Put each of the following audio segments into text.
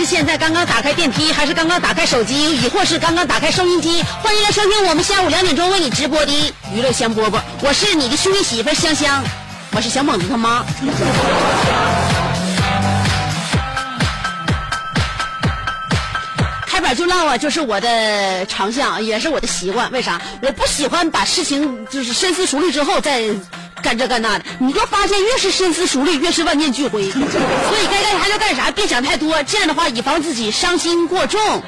是现在刚刚打开电梯，还是刚刚打开手机，亦或是刚刚打开收音机，欢迎来收听我们下午两点钟为你直播的娱乐香饽饽。我是你的兄弟媳妇香香，我是小猛子他妈。开板就唠啊，就是我的长项，也是我的习惯。为啥？我不喜欢把事情就是深思熟虑之后再干这干那的。你就发现越是深思熟虑，越是万念俱灰。所以该干啥就干啥，别想太多。这样的话，以防自己伤心过重。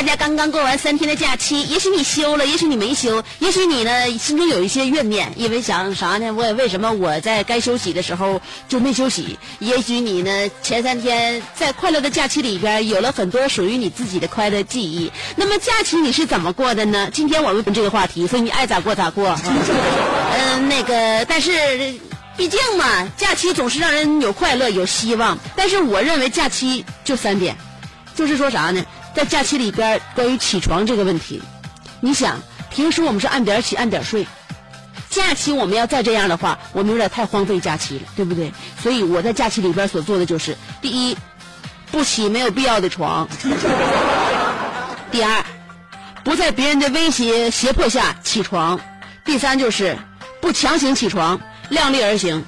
大家刚刚过完三天的假期，也许你休了，也许你没休，也许你呢心中有一些怨念，因为想啥呢？我为什么我在该休息的时候就没休息？也许你呢前三天在快乐的假期里边有了很多属于你自己的快乐记忆。那么假期你是怎么过的呢？今天我们这个话题，所以你爱咋过咋过。嗯，那个，但是。毕竟嘛，假期总是让人有快乐、有希望。但是我认为假期就三点，就是说啥呢？在假期里边，关于起床这个问题，你想，平时我们是按点起、按点睡，假期我们要再这样的话，我们有点太荒废假期了，对不对？所以我在假期里边所做的就是：第一，不起没有必要的床；第二，不在别人的威胁胁迫下起床；第三，就是不强行起床。量力而行，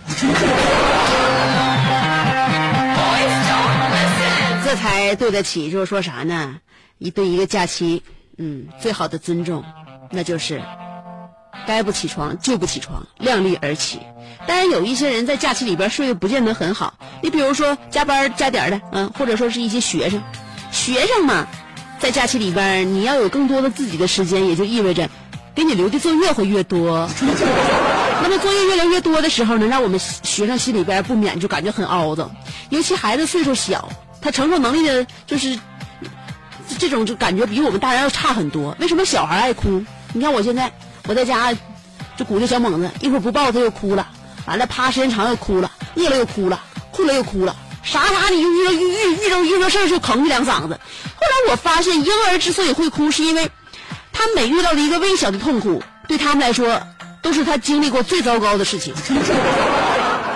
这才对得起。就是说啥呢？一对一个假期，嗯，最好的尊重，那就是该不起床就不起床，量力而起。当然，有一些人在假期里边睡得不见得很好。你比如说加班加点的，嗯，或者说是一些学生，学生嘛，在假期里边你要有更多的自己的时间，也就意味着给你留的作业会越多。那么作业越来越多的时候呢，让我们学生心里边不免就感觉很凹子。尤其孩子岁数小，他承受能力的，就是这种就感觉比我们大人要差很多。为什么小孩爱哭？你看我现在我在家就鼓励小猛子，一会儿不抱他又哭了，完了趴时间长又哭了，饿了又哭了，困了又哭了，啥啥你就遇到遇遇遇到遇到事儿就吭起两嗓子。后来我发现，婴儿之所以会哭，是因为他每遇到的一个微小的痛苦，对他们来说。都是他经历过最糟糕的事情，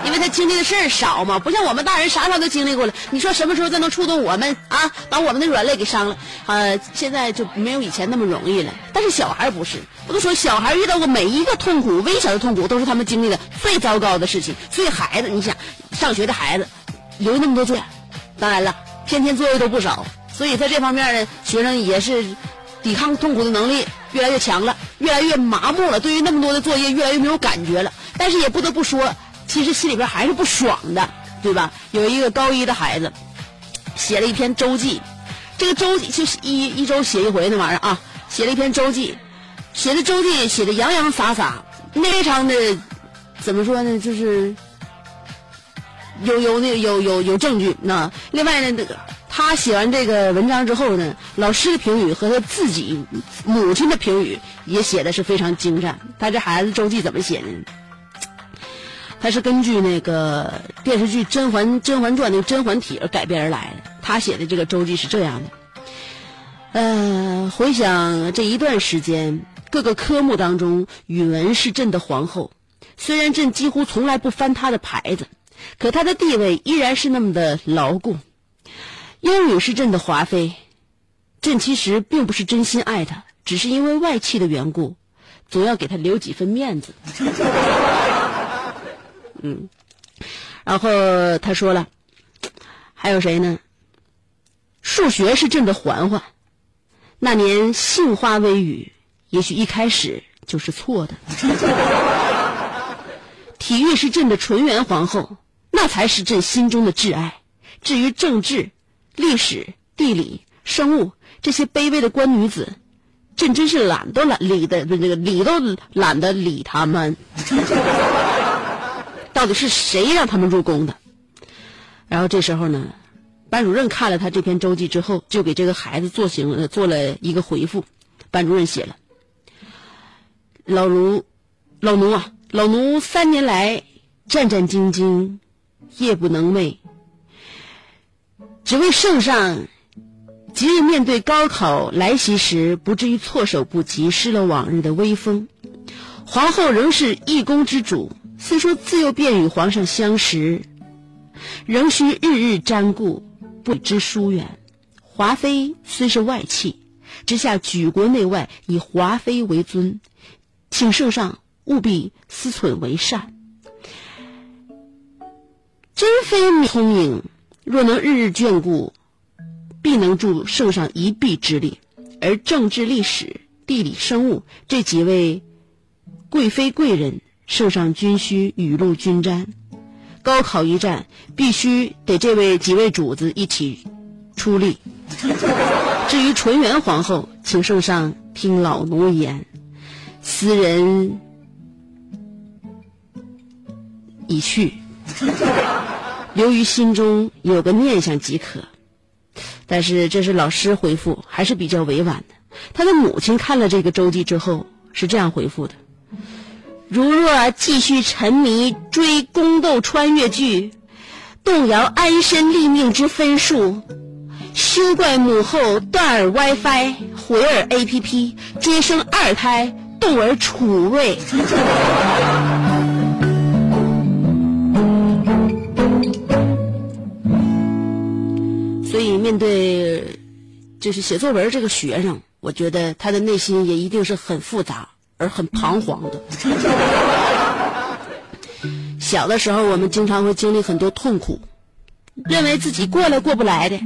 因为他经历的事儿少嘛，不像我们大人啥啥都经历过了。你说什么时候再能触动我们啊？把我们的软肋给伤了？呃，现在就没有以前那么容易了。但是小孩不是，我都说小孩遇到过每一个痛苦，微小的痛苦都是他们经历的最糟糕的事情。所以孩子，你想上学的孩子留那么多作业，当然了，天天作业都不少。所以在这方面呢，学生也是抵抗痛苦的能力。越来越强了，越来越麻木了。对于那么多的作业，越来越没有感觉了。但是也不得不说，其实心里边还是不爽的，对吧？有一个高一的孩子写了一篇周记，这个周记就是一一周写一回那玩意儿啊，写了一篇周记，写的周记写的洋洋洒洒，非常的怎么说呢？就是有有那有有有证据。那另外呢，那个。他写完这个文章之后呢，老师的评语和他自己母亲的评语也写的是非常精湛。他这孩子周记怎么写呢？他是根据那个电视剧《甄嬛甄嬛传》那个甄嬛体而改编而来的。他写的这个周记是这样的：呃，回想这一段时间，各个科目当中，语文是朕的皇后。虽然朕几乎从来不翻她的牌子，可他的地位依然是那么的牢固。英语是朕的华妃，朕其实并不是真心爱她，只是因为外戚的缘故，总要给她留几分面子。嗯，然后他说了，还有谁呢？数学是朕的嬛嬛，那年杏花微雨，也许一开始就是错的。体育是朕的纯元皇后，那才是朕心中的挚爱。至于政治、历史、地理、生物这些卑微的官女子，朕真是懒都懒理的，那个理都懒得理他们。到底是谁让他们入宫的？然后这时候呢，班主任看了他这篇周记之后，就给这个孩子做行做了一个回复。班主任写了：“老奴，老奴啊，老奴三年来战战兢兢，夜不能寐，只为圣上即日面对高考来袭时，不至于措手不及，失了往日的威风。皇后仍是一宫之主。”虽说自幼便与皇上相识，仍需日日瞻顾，不知疏远。华妃虽是外戚，之下举国内外以华妃为尊，请圣上务必思忖为善。珍妃聪颖，若能日日眷顾，必能助圣上一臂之力。而政治、历史、地理、生物这几位贵妃贵人。圣上军需雨露均沾，高考一战必须得这位几位主子一起出力。至于纯元皇后，请圣上听老奴言，斯人已去，由于心中有个念想即可。但是这是老师回复，还是比较委婉的。他的母亲看了这个周记之后是这样回复的。如若继续沉迷追宫斗穿越剧，动摇安身立命之分数，休怪母后断尔 WiFi，毁尔 APP，追生二胎，动尔储位。所以，面对就是写作文这个学生，我觉得他的内心也一定是很复杂。而很彷徨的。小的时候，我们经常会经历很多痛苦，认为自己过来过不来的，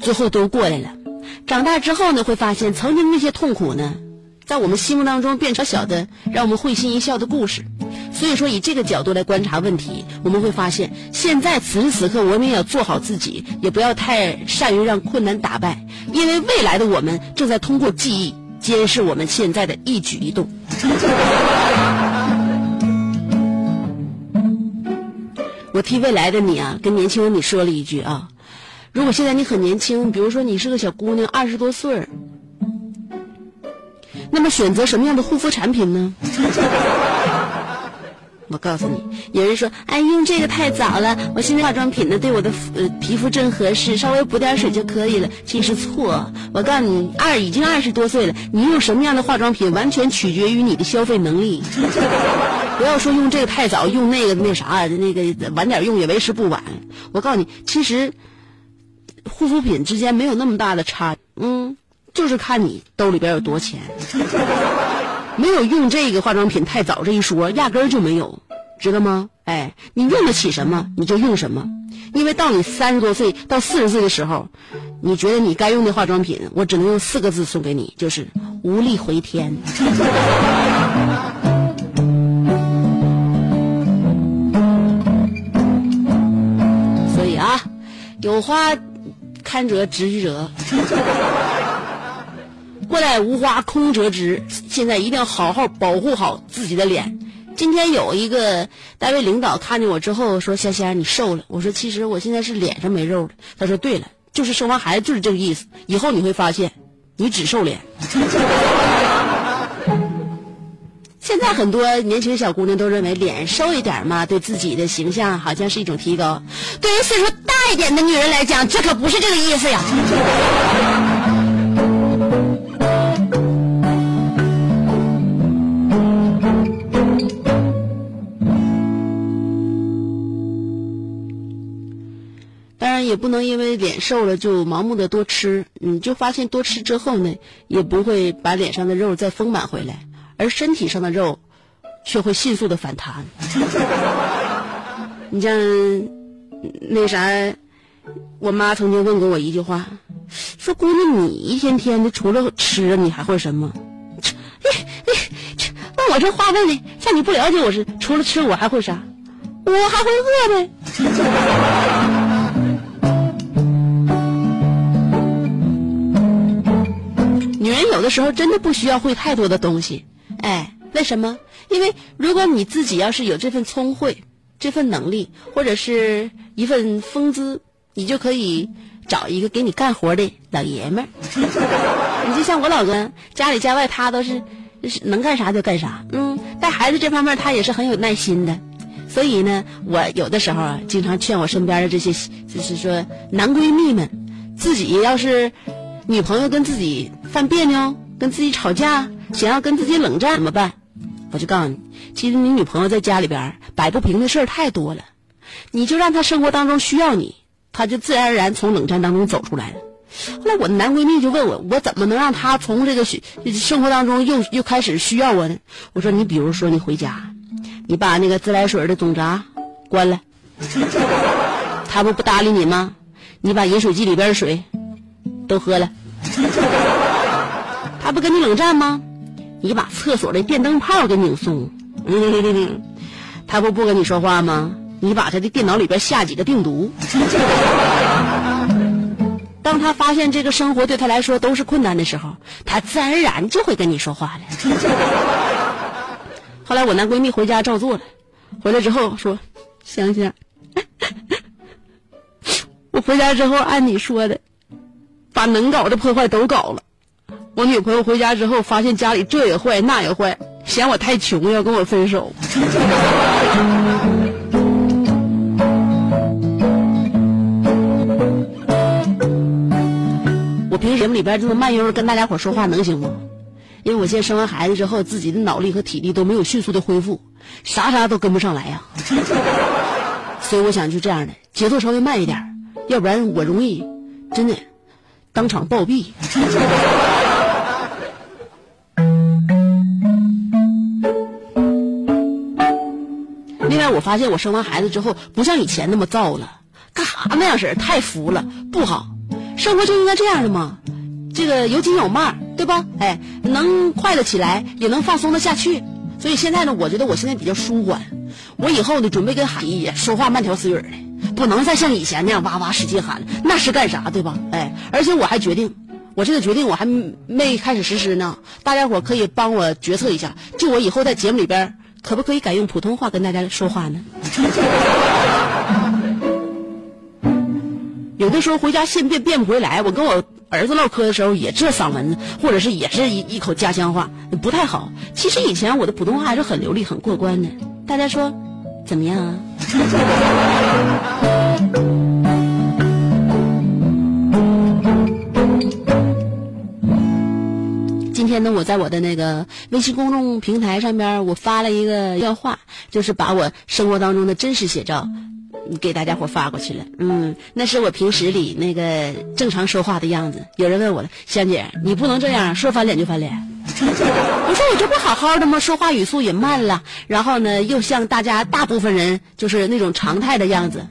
最后都过来了。长大之后呢，会发现曾经那些痛苦呢，在我们心目当中变成小的让我们会心一笑的故事。所以说，以这个角度来观察问题，我们会发现，现在此时此刻，我们也要做好自己，也不要太善于让困难打败，因为未来的我们正在通过记忆。监视我们现在的一举一动。我替未来的你啊，跟年轻的你说了一句啊，如果现在你很年轻，比如说你是个小姑娘，二十多岁那么选择什么样的护肤产品呢？我告诉你，有人说，哎，用这个太早了。我现在化妆品呢，对我的呃皮肤正合适，稍微补点水就可以了。其实错，我告诉你，二已经二十多岁了，你用什么样的化妆品，完全取决于你的消费能力。不要说用这个太早，用那个那啥，那个晚点用也为时不晚。我告诉你，其实护肤品之间没有那么大的差，嗯，就是看你兜里边有多钱。没有用这个化妆品太早这一说，压根儿就没有，知道吗？哎，你用得起什么你就用什么，因为到你三十多岁到四十岁的时候，你觉得你该用的化妆品，我只能用四个字送给你，就是无力回天。所以啊，有花堪折直折。过来无花空折枝，现在一定要好好保护好自己的脸。今天有一个单位领导看见我之后说：“香香，你瘦了。”我说：“其实我现在是脸上没肉了。”他说：“对了，就是生完孩子就是这个意思。以后你会发现，你只瘦脸。”现在很多年轻小姑娘都认为脸瘦一点嘛，对自己的形象好像是一种提高。对于岁数大一点的女人来讲，这可不是这个意思呀。也不能因为脸瘦了就盲目的多吃，你就发现多吃之后呢，也不会把脸上的肉再丰满回来，而身体上的肉却会迅速的反弹。你像那啥，我妈曾经问过我一句话，说姑娘，你一天天的除了吃，你还会什么？问我这话问的，像你不了解我是除了吃我还会啥？我还会饿呗。有的时候真的不需要会太多的东西，哎，为什么？因为如果你自己要是有这份聪慧、这份能力，或者是一份风姿，你就可以找一个给你干活的老爷们儿。你就像我老公，家里家外他都是是能干啥就干啥，嗯，带孩子这方面他也是很有耐心的。所以呢，我有的时候啊，经常劝我身边的这些，就是说男闺蜜们，自己要是女朋友跟自己犯别扭，跟自己吵架，想要跟自己冷战怎么办？我就告诉你，其实你女朋友在家里边摆不平的事儿太多了，你就让她生活当中需要你，她就自然而然从冷战当中走出来了。后来我的男闺蜜就问我，我怎么能让她从这个生活当中又又开始需要我呢？我说你比如说你回家。你把那个自来水的总闸关了，他不不搭理你吗？你把饮水机里边的水都喝了，他不跟你冷战吗？你把厕所的电灯泡给拧松，他不不跟你说话吗？你把他的电脑里边下几个病毒。当他发现这个生活对他来说都是困难的时候，他自然而然就会跟你说话了。后来我男闺蜜回家照做了，回来之后说：“香香，我回家之后按你说的，把能搞的破坏都搞了。我女朋友回家之后发现家里这也坏那也坏，嫌我太穷要跟我分手。我平时节目里边这么慢悠悠跟大家伙说话能行吗？”因为我现在生完孩子之后，自己的脑力和体力都没有迅速的恢复，啥啥都跟不上来呀。所以我想就这样的节奏稍微慢一点，要不然我容易真的当场暴毙。另外，我发现我生完孩子之后，不像以前那么燥了，干啥那样式儿太浮了，不好。生活就应该这样的嘛。这个有紧有慢，对吧？哎，能快乐起来，也能放松的下去。所以现在呢，我觉得我现在比较舒缓。我以后呢，准备跟海姨说话慢条斯理的，不能再像以前那样哇哇使劲喊了，那是干啥，对吧？哎，而且我还决定，我这个决定我还没开始实施呢。大家伙可以帮我决策一下，就我以后在节目里边，可不可以改用普通话跟大家说话呢？有的时候回家现变变不回来，我跟我。儿子唠嗑的时候也这嗓门，或者是也是一一口家乡话，不太好。其实以前我的普通话还是很流利、很过关的。大家说怎么样啊？今天呢，我在我的那个微信公众平台上面，我发了一个要话，就是把我生活当中的真实写照。给大家伙发过去了，嗯，那是我平时里那个正常说话的样子。有人问我了，香姐，你不能这样说翻脸就翻脸。我说我这不好好的吗？说话语速也慢了，然后呢，又像大家大部分人就是那种常态的样子。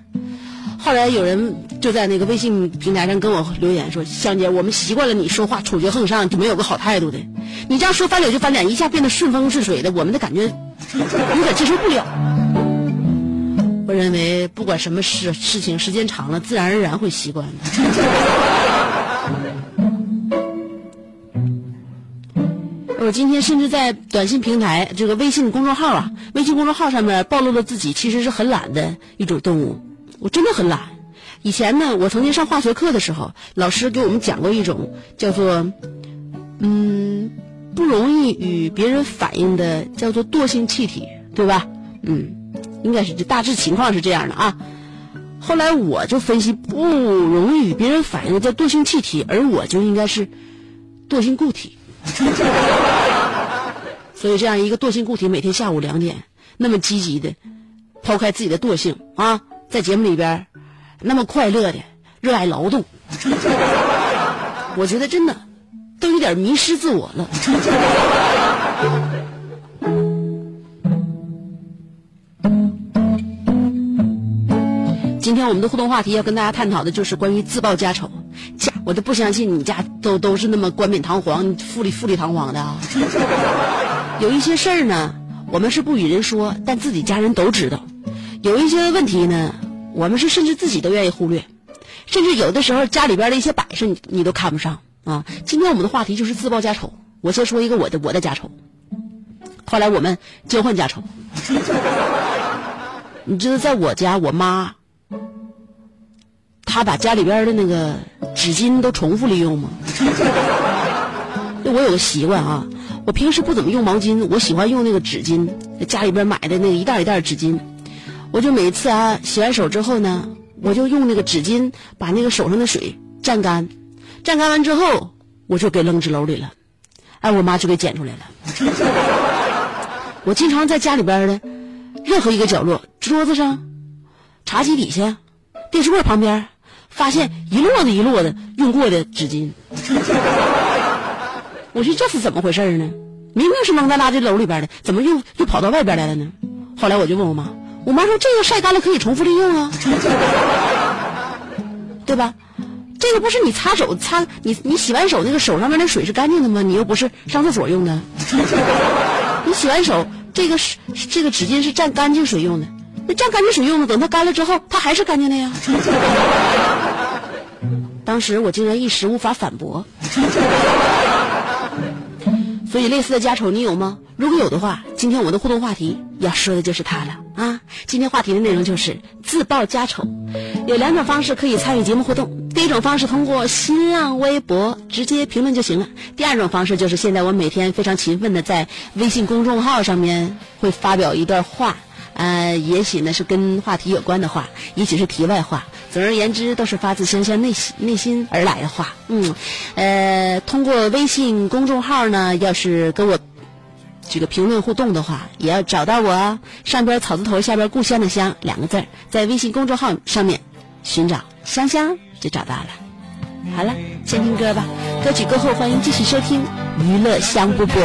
后来有人就在那个微信平台上跟我留言说，香姐，我们习惯了你说话处决横上，就没有个好态度的。你这样说翻脸就翻脸，一下变得顺风顺水的，我们的感觉有点接受不了。我认为，不管什么事事情，时间长了，自然而然会习惯的。我今天甚至在短信平台，这个微信公众号啊，微信公众号上面暴露了自己其实是很懒的一种动物。我真的很懒。以前呢，我曾经上化学课的时候，老师给我们讲过一种叫做“嗯，不容易与别人反应的”叫做惰性气体，对吧？嗯。应该是这大致情况是这样的啊，后来我就分析不容易与别人反应叫惰性气体，而我就应该是惰性固体。所以这样一个惰性固体，每天下午两点那么积极的抛开自己的惰性啊，在节目里边那么快乐的热爱劳动。我觉得真的都有点迷失自我了。今天我们的互动话题要跟大家探讨的就是关于自报家丑。家，我都不相信你家都都是那么冠冕堂皇、富丽富丽堂皇的啊！有一些事儿呢，我们是不与人说，但自己家人都知道；有一些问题呢，我们是甚至自己都愿意忽略，甚至有的时候家里边的一些摆设你你都看不上啊。今天我们的话题就是自报家丑。我先说一个我的我的家丑，后来我们交换家丑。你知道，在我家，我妈。他把家里边的那个纸巾都重复利用吗？我有个习惯啊，我平时不怎么用毛巾，我喜欢用那个纸巾，家里边买的那个一袋一袋纸巾，我就每次啊洗完手之后呢，我就用那个纸巾把那个手上的水蘸干，蘸干完之后我就给扔纸篓里了，哎，我妈就给捡出来了。我经常在家里边的任何一个角落，桌子上、茶几底下、电视柜旁边。发现一摞子一摞的用过的纸巾，我说这是怎么回事呢？明明是扔在垃圾篓里边的，怎么又又跑到外边来了呢？后来我就问我妈，我妈说这个晒干了可以重复利用啊，对吧？这个不是你擦手擦你你洗完手那个手上面的水是干净的吗？你又不是上厕所用的，你洗完手这个是这个纸巾是蘸干净水用的。那蘸干净水用的，等它干了之后，它还是干净的呀。当时我竟然一时无法反驳。所以类似的家丑你有吗？如果有的话，今天我的互动话题要说的就是它了啊！今天话题的内容就是自曝家丑，有两种方式可以参与节目互动。第一种方式通过新浪微博直接评论就行了。第二种方式就是现在我每天非常勤奋的在微信公众号上面会发表一段话。呃，也许呢是跟话题有关的话，也许是题外话。总而言之，都是发自香香内心内心而来的话。嗯，呃，通过微信公众号呢，要是跟我这个评论互动的话，也要找到我，上边草字头，下边故乡的乡两个字，在微信公众号上面寻找香香就找到了。好了，先听歌吧，歌曲过后欢迎继续收听娱乐香饽饽。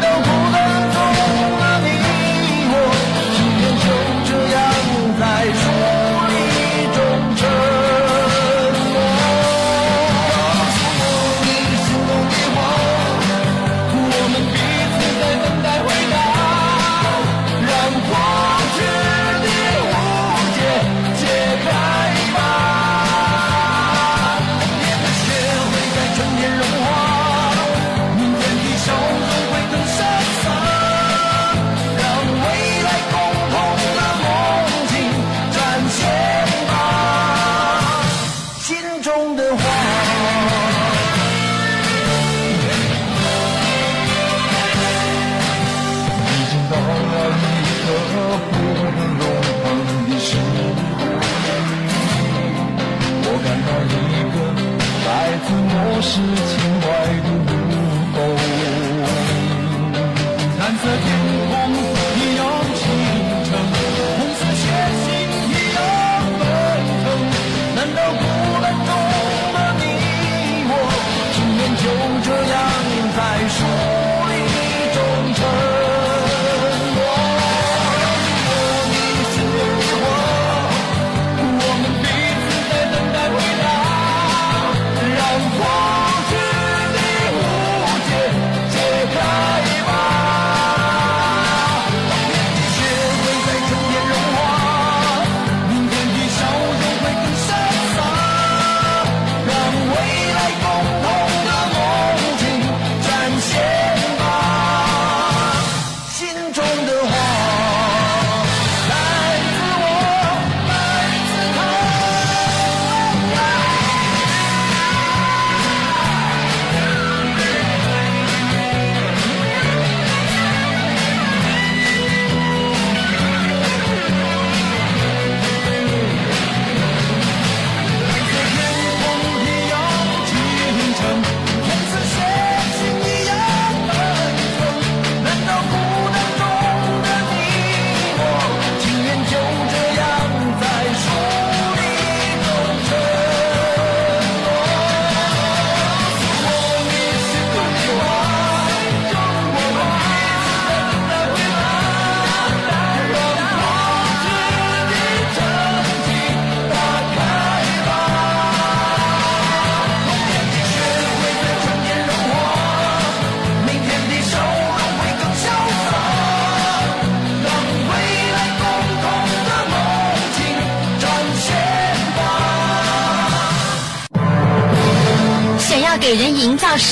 no 世界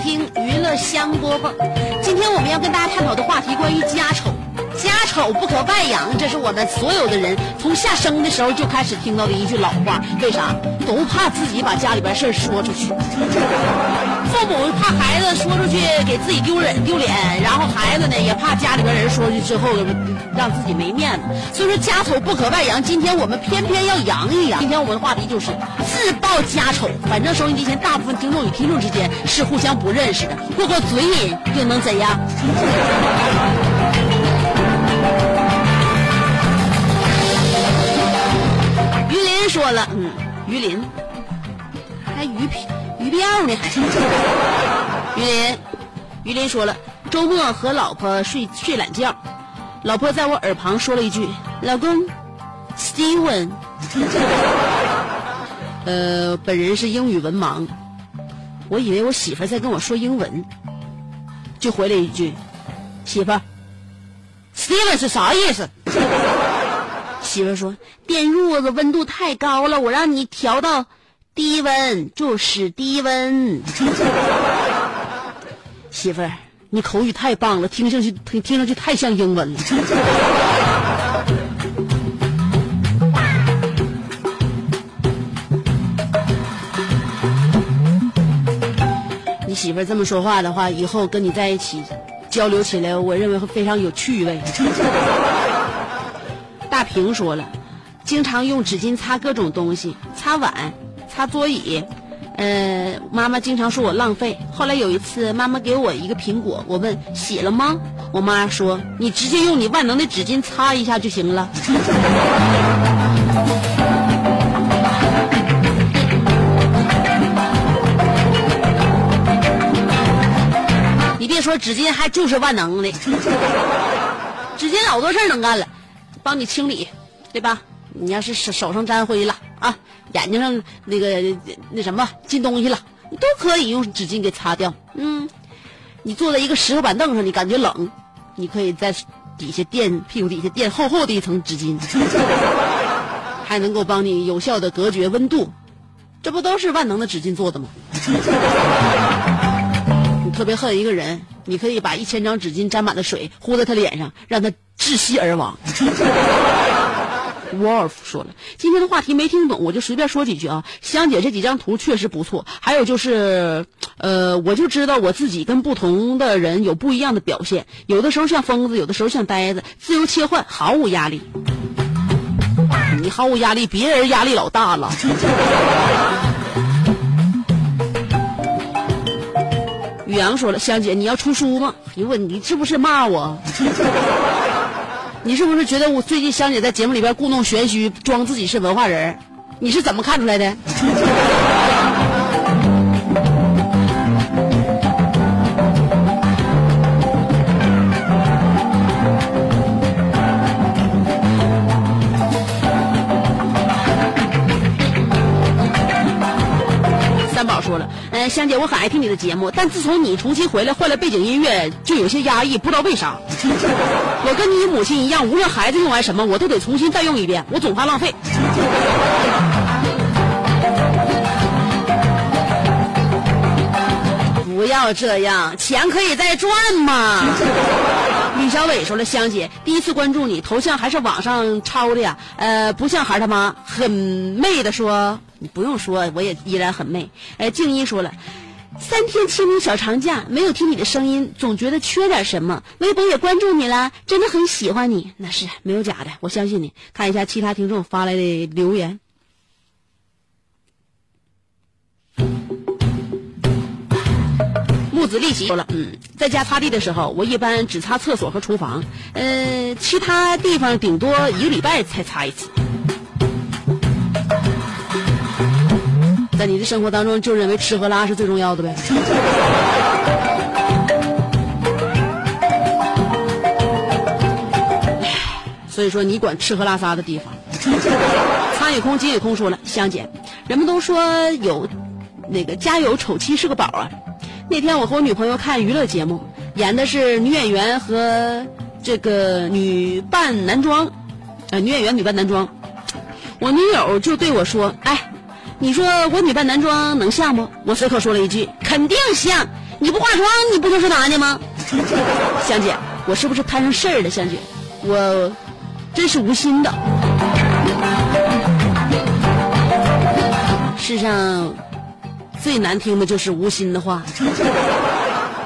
听娱乐香饽饽。今天我们要跟大家探讨的话题关于家丑。家丑不可外扬，这是我们所有的人从下生的时候就开始听到的一句老话。为啥？都怕自己把家里边事儿说出去。父母怕孩子说出去给自己丢人丢脸，然后孩子呢也怕家里边人说出去之后让自己没面子。所以说家丑不可外扬，今天我们偏偏要扬一扬。今天我们的话题就是自曝家丑。反正收音机前大部分听众与听众之间是互相不认识的，过过嘴瘾又能怎样？于林说了，嗯，于林，还于于彪呢，还。于林，于林说了，周末和老婆睡睡懒觉，老婆在我耳旁说了一句：“老公，Steven。”呃，本人是英语文盲，我以为我媳妇在跟我说英文，就回了一句：“媳妇，Steven 是啥意思？” 媳妇说：“电褥子温度太高了，我让你调到低温，就是低温。”媳妇儿，你口语太棒了，听上去听听上去太像英文了。你媳妇儿这么说话的话，以后跟你在一起交流起来，我认为会非常有趣味。大平说了，经常用纸巾擦各种东西，擦碗，擦桌椅。呃，妈妈经常说我浪费。后来有一次，妈妈给我一个苹果，我问洗了吗？我妈说你直接用你万能的纸巾擦一下就行了。你别说纸巾，还就是万能的。纸巾老多事儿能干了。帮你清理，对吧？你要是手手上沾灰了啊，眼睛上那个那什么进东西了，你都可以用纸巾给擦掉。嗯，你坐在一个石头板凳上，你感觉冷，你可以在底下垫屁股底下垫厚厚的一层纸巾，还能够帮你有效的隔绝温度。这不都是万能的纸巾做的吗？你特别恨一个人，你可以把一千张纸巾沾满了水呼在他脸上，让他窒息而亡。Wolf 说了，今天的话题没听懂，我就随便说几句啊。香姐这几张图确实不错，还有就是，呃，我就知道我自己跟不同的人有不一样的表现，有的时候像疯子，有的时候像呆子，自由切换，毫无压力。你毫无压力，别人压力老大了。宇阳说了，香姐你要出书吗？你问你是不是骂我？你是不是觉得我最近香姐在节目里边故弄玄虚，装自己是文化人？你是怎么看出来的？说了，嗯、香姐，我很爱听你的节目，但自从你重新回来换了背景音乐，就有些压抑，不知道为啥。我跟你母亲一样，无论孩子用完什么，我都得重新再用一遍，我总怕浪费。不要这样，钱可以再赚嘛。吕小伟说了，香姐第一次关注你，头像还是网上抄的呀，呃，不像孩他妈，很媚的说，你不用说，我也依然很媚。呃，静一说了。三天清明小长假，没有听你的声音，总觉得缺点什么。微博也关注你了，真的很喜欢你，那是没有假的，我相信你。看一下其他听众发来的留言。子立奇说了，嗯，在家擦地的时候，我一般只擦厕所和厨房，呃，其他地方顶多一个礼拜才擦一次。在你的生活当中，就认为吃喝拉是最重要的呗。所以说，你管吃喝拉撒的地方。苍井空、金野空说了，香姐，人们都说有那个家有丑妻是个宝啊。那天我和我女朋友看娱乐节目，演的是女演员和这个女扮男装，呃，女演员女扮男装。我女友就对我说：“哎，你说我女扮男装能像不？”我随口说了一句：“肯定像！你不化妆，你不就是男的吗？” 香姐，我是不是摊上事儿了？香姐，我真是无心的。世上。最难听的就是无心的话。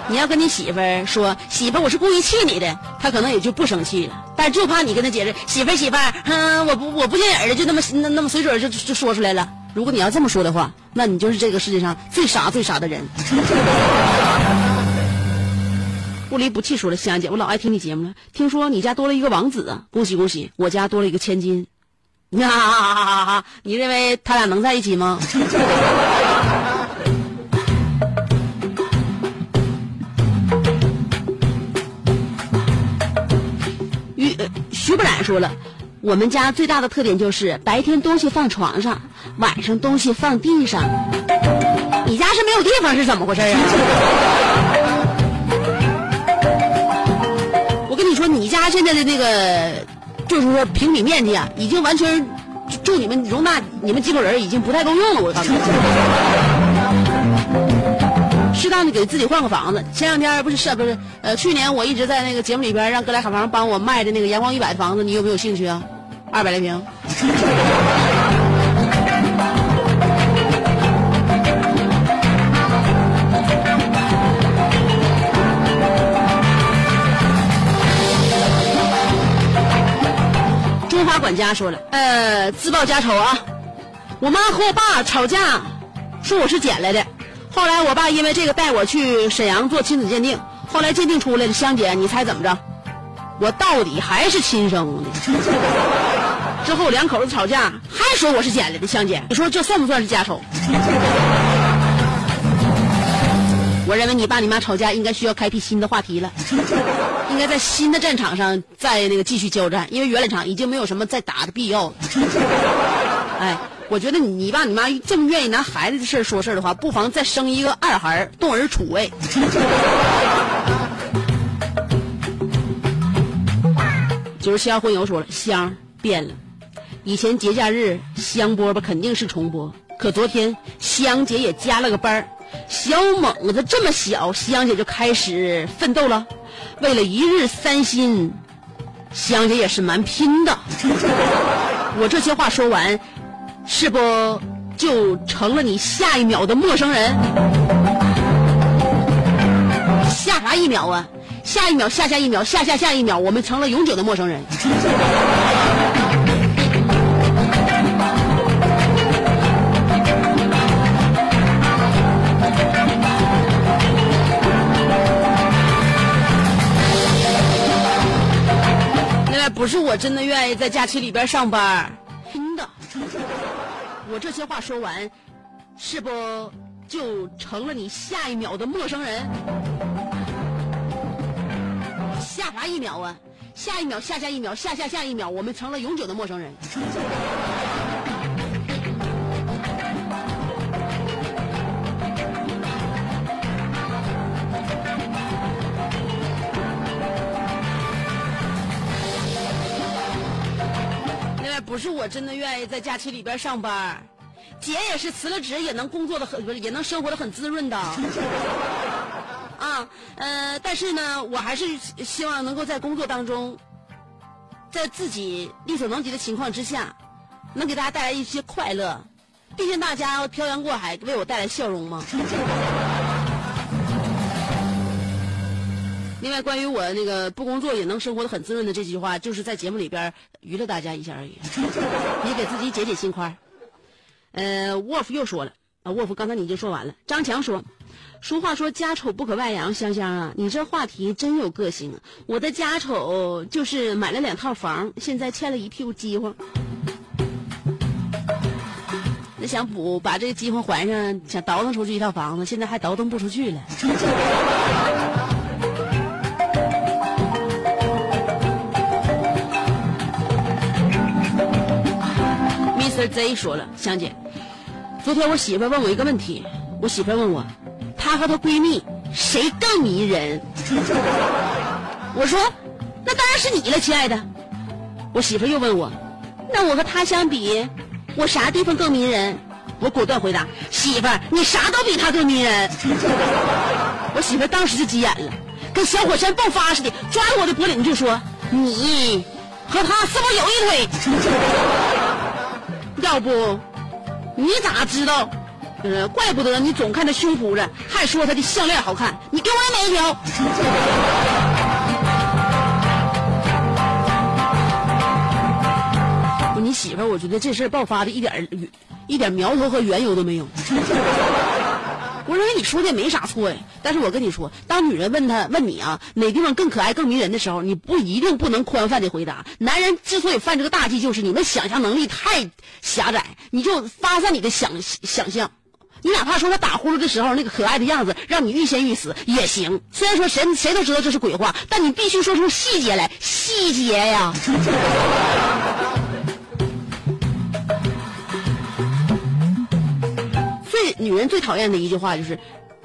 你要跟你媳妇儿说，媳妇儿，我是故意气你的，她可能也就不生气了。但就怕你跟她解释，媳妇儿，媳妇儿，嗯，我不，我不见人的，就那么那那么随嘴就就说出来了。如果你要这么说的话，那你就是这个世界上最傻最傻的人。不离不弃说了，香姐，我老爱听你节目了。听说你家多了一个王子啊，恭喜恭喜！我家多了一个千金。你认为他俩能在一起吗？徐不染说了，我们家最大的特点就是白天东西放床上，晚上东西放地上。你家是没有地方是怎么回事啊？我跟你说，你家现在的那个，就是说平米面积啊，已经完全住你们容纳你们几口人已经不太够用了。我告诉你。当的给自己换个房子。前两天不是是不是呃，去年我一直在那个节目里边让哥俩好房帮我卖的那个阳光一百的房子，你有没有兴趣啊？二百来平。中华管家说了，呃，自报家丑啊，我妈和我爸吵架，说我是捡来的。后来我爸因为这个带我去沈阳做亲子鉴定，后来鉴定出来了，香姐，你猜怎么着？我到底还是亲生的。之后两口子吵架，还说我是捡来的，香姐，你说这算不算是家丑？我认为你爸你妈吵架应该需要开辟新的话题了，应该在新的战场上再那个继续交战，因为原来场已经没有什么再打的必要了。哎。我觉得你你爸你妈这么愿意拿孩子的事说事的话，不妨再生一个二孩动儿处位。就是香荤油说了，香变了，以前节假日香饽饽肯定是重播，可昨天香姐也加了个班儿，小猛子这么小，香姐就开始奋斗了，为了一日三薪，香姐也是蛮拼的。我这些话说完。是不就成了你下一秒的陌生人？下啥一秒啊？下一秒，下下一秒，下下下一秒，我们成了永久的陌生人。另外，不是我真的愿意在假期里边上班。真的我这些话说完，是不就成了你下一秒的陌生人？下啥一秒啊？下一秒，下下一秒，下下下一秒，我们成了永久的陌生人。不是我真的愿意在假期里边上班，姐也是辞了职也能工作的很，也能生活的很滋润的。啊，呃，但是呢，我还是希望能够在工作当中，在自己力所能及的情况之下，能给大家带来一些快乐。毕竟大家漂洋过海为我带来笑容嘛。另外，关于我那个不工作也能生活的很滋润的这句话，就是在节目里边娱乐大家一下而已，也给自己解解心宽。呃，Wolf 又说了啊，Wolf 刚才你已经说完了。张强说，俗话说家丑不可外扬，香香啊，你这话题真有个性。我的家丑就是买了两套房，现在欠了一屁股饥荒。那想补把这个饥荒还上，想倒腾出去一套房子，现在还倒腾不出去了。Z 说了，香姐，昨天我媳妇问我一个问题，我媳妇问我，她和她闺蜜谁更迷人？我说，那当然是你了，亲爱的。我媳妇又问我，那我和她相比，我啥地方更迷人？我果断回答，媳妇儿，你啥都比她更迷人。我媳妇当时就急眼了，跟小火山爆发似的，抓着我的脖领就说，你和她是不是有一腿？要不，你咋知道？呃，怪不得你总看他胸脯子，还说他的项链好看。你给我也买一条。不，你媳妇儿，我觉得这事儿爆发的一点一点苗头和缘由都没有。我认为你说的也没啥错呀，但是我跟你说，当女人问他问你啊哪地方更可爱更迷人的时候，你不一定不能宽泛的回答。男人之所以犯这个大忌，就是你们想象能力太狭窄，你就发散你的想想象。你哪怕说他打呼噜的时候那个可爱的样子，让你欲仙欲死也行。虽然说谁谁都知道这是鬼话，但你必须说出细节来，细节呀。女人最讨厌的一句话就是：“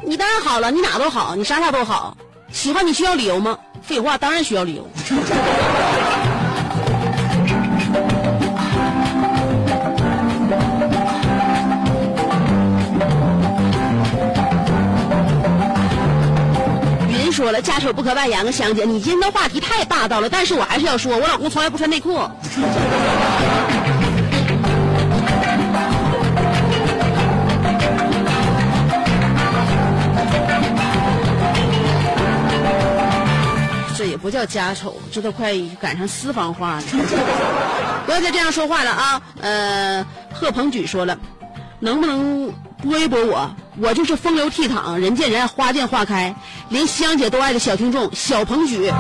你当然好了，你哪都好，你啥啥都好。喜欢你需要理由吗？废话，当然需要理由。”雨林说了：“家丑不可外扬，香姐，你今天的话题太霸道了，但是我还是要说，我老公从来不穿内裤。”不叫家丑，这都快赶上私房话了。不要再这样说话了啊！呃，贺鹏举说了，能不能播一播我？我就是风流倜傥，人见人爱，花见花开，连香姐都爱的小听众小鹏举。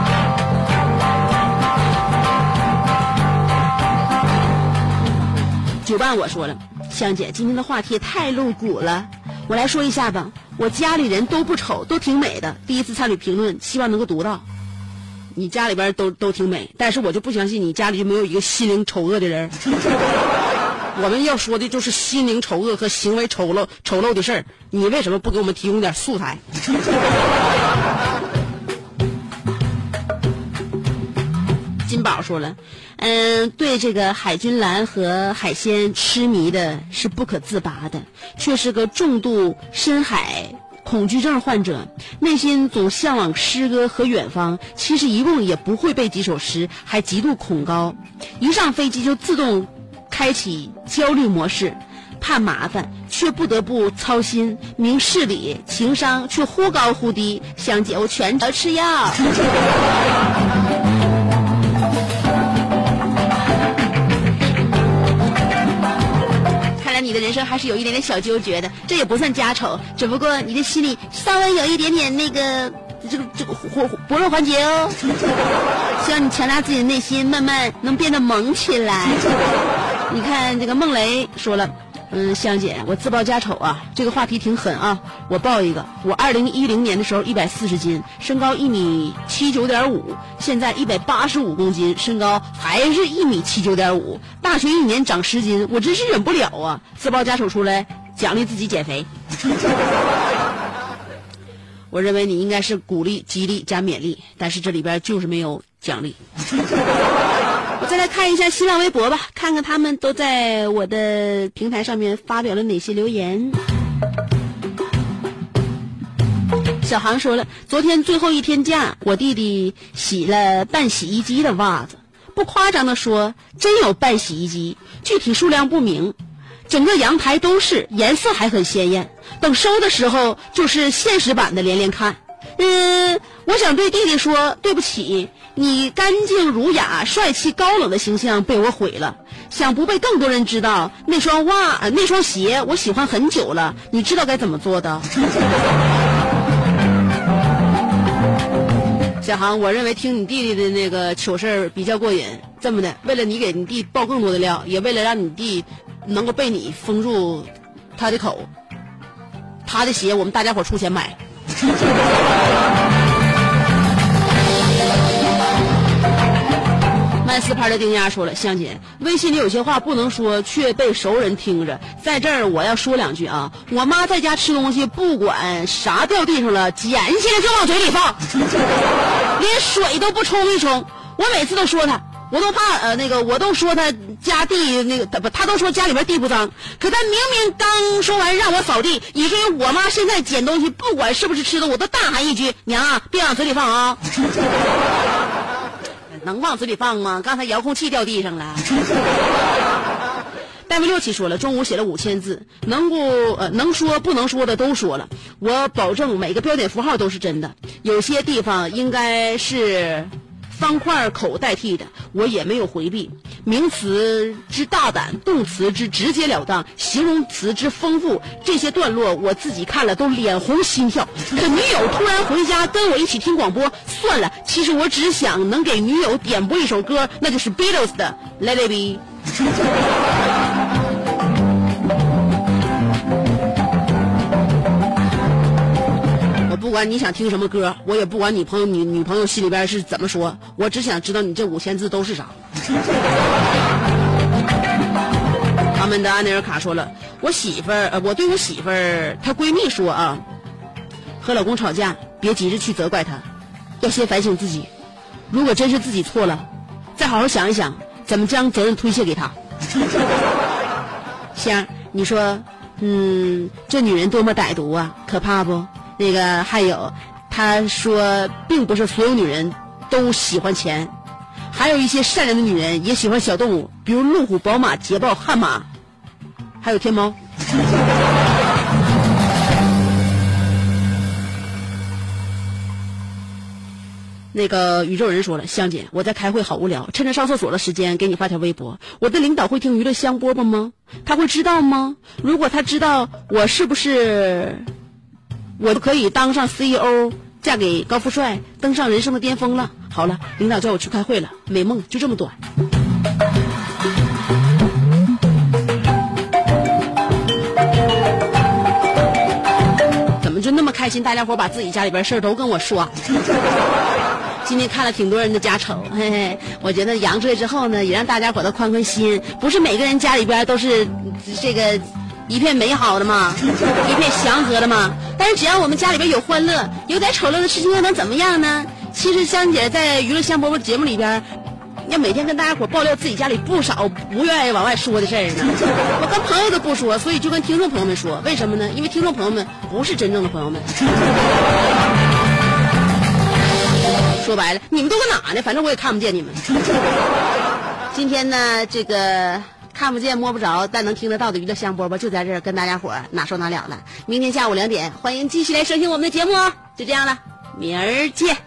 九伴我说了，香姐今天的话题太露骨了，我来说一下吧。我家里人都不丑，都挺美的。第一次参与评论，希望能够读到。你家里边都都挺美，但是我就不相信你家里就没有一个心灵丑恶的人。我们要说的就是心灵丑恶和行为丑陋丑陋的事儿，你为什么不给我们提供点素材？金宝说了，嗯，对这个海军蓝和海鲜痴迷的是不可自拔的，却是个重度深海恐惧症患者，内心总向往诗歌和远方。其实一共也不会背几首诗，还极度恐高，一上飞机就自动开启焦虑模式，怕麻烦却不得不操心，明事理，情商却忽高忽低。香姐，我全程吃药。这还是有一点点小纠结的，这也不算家丑，只不过你的心里稍微有一点点那个这个这个薄薄弱环节哦。希望你强大自己的内心，慢慢能变得萌起来。你看这个孟雷说了，嗯，香姐，我自报家丑啊，这个话题挺狠啊，我报一个，我二零一零年的时候一百四十斤，身高一米七九点五，现在一百八十五公斤，身高还是一米七九点五，大学一年长十斤，我真是忍不了啊！自报家丑出来，奖励自己减肥。我认为你应该是鼓励、激励加勉励，但是这里边就是没有奖励。再来看一下新浪微博吧，看看他们都在我的平台上面发表了哪些留言。小航说了，昨天最后一天假，我弟弟洗了半洗衣机的袜子。不夸张的说，真有半洗衣机，具体数量不明。整个阳台都是，颜色还很鲜艳。等收的时候，就是现实版的连连看。嗯，我想对弟弟说对不起，你干净儒雅、帅气高冷的形象被我毁了。想不被更多人知道，那双袜、那双鞋我喜欢很久了。你知道该怎么做的？小航，我认为听你弟弟的那个糗事儿比较过瘾。这么的，为了你给你弟爆更多的料，也为了让你弟能够被你封住他的口，他的鞋我们大家伙出钱买。卖四盘的丁丫说了，香姐，微信里有些话不能说，却被熟人听着。在这儿我要说两句啊，我妈在家吃东西，不管啥掉地上了，捡起来就往嘴里放，连水都不冲一冲。我每次都说她，我都怕呃那个，我都说她家地那个，她不，她都说家里边地不脏，可她明明刚说完让我扫地，以至于我妈现在捡东西，不管是不是吃的，我都大喊一句：“娘啊，别往嘴里放啊！” 能往嘴里放吗？刚才遥控器掉地上了。戴维六七说了，中午写了五千字，能不呃能说不能说的都说了，我保证每个标点符号都是真的，有些地方应该是方块口代替的，我也没有回避。名词之大胆，动词之直截了当，形容词之丰富，这些段落我自己看了都脸红心跳。可女友突然回家跟我一起听广播，算了，其实我只想能给女友点播一首歌，那就是 Beatles 的《Let It Be》。不管你想听什么歌，我也不管你朋友女女朋友心里边是怎么说，我只想知道你这五千字都是啥。阿门的安内尔卡说了，我媳妇儿，我对我媳妇儿她闺蜜说啊，和老公吵架，别急着去责怪她，要先反省自己。如果真是自己错了，再好好想一想怎么将责任推卸给他。香，你说，嗯，这女人多么歹毒啊，可怕不？那个还有，他说，并不是所有女人都喜欢钱，还有一些善良的女人也喜欢小动物，比如路虎、宝马、捷豹、悍马，还有天猫。那个宇宙人说了，香姐，我在开会，好无聊，趁着上厕所的时间给你发条微博。我的领导会听娱乐香饽饽吗？他会知道吗？如果他知道，我是不是我就可以当上 CEO，嫁给高富帅，登上人生的巅峰了？好了，领导叫我去开会了，美梦就这么短。怎么就那么开心？大家伙把自己家里边事儿都跟我说。今天看了挺多人的家丑，嘿嘿，我觉得阳出来之后呢，也让大家伙都宽宽心。不是每个人家里边都是这个一片美好的嘛，一片祥和的嘛。但是只要我们家里边有欢乐，有点丑陋的事情又能怎么样呢？其实香姐在娱乐香饽饽节目里边，要每天跟大家伙爆料自己家里不少不愿意往外说的事儿呢。我跟朋友都不说，所以就跟听众朋友们说，为什么呢？因为听众朋友们不是真正的朋友们。说白了，你们都搁哪呢？反正我也看不见你们。今天呢，这个看不见摸不着，但能听得到的娱乐香饽饽就在这儿跟大家伙儿哪说哪了了。明天下午两点，欢迎继续来收听我们的节目哦。就这样了，明儿见。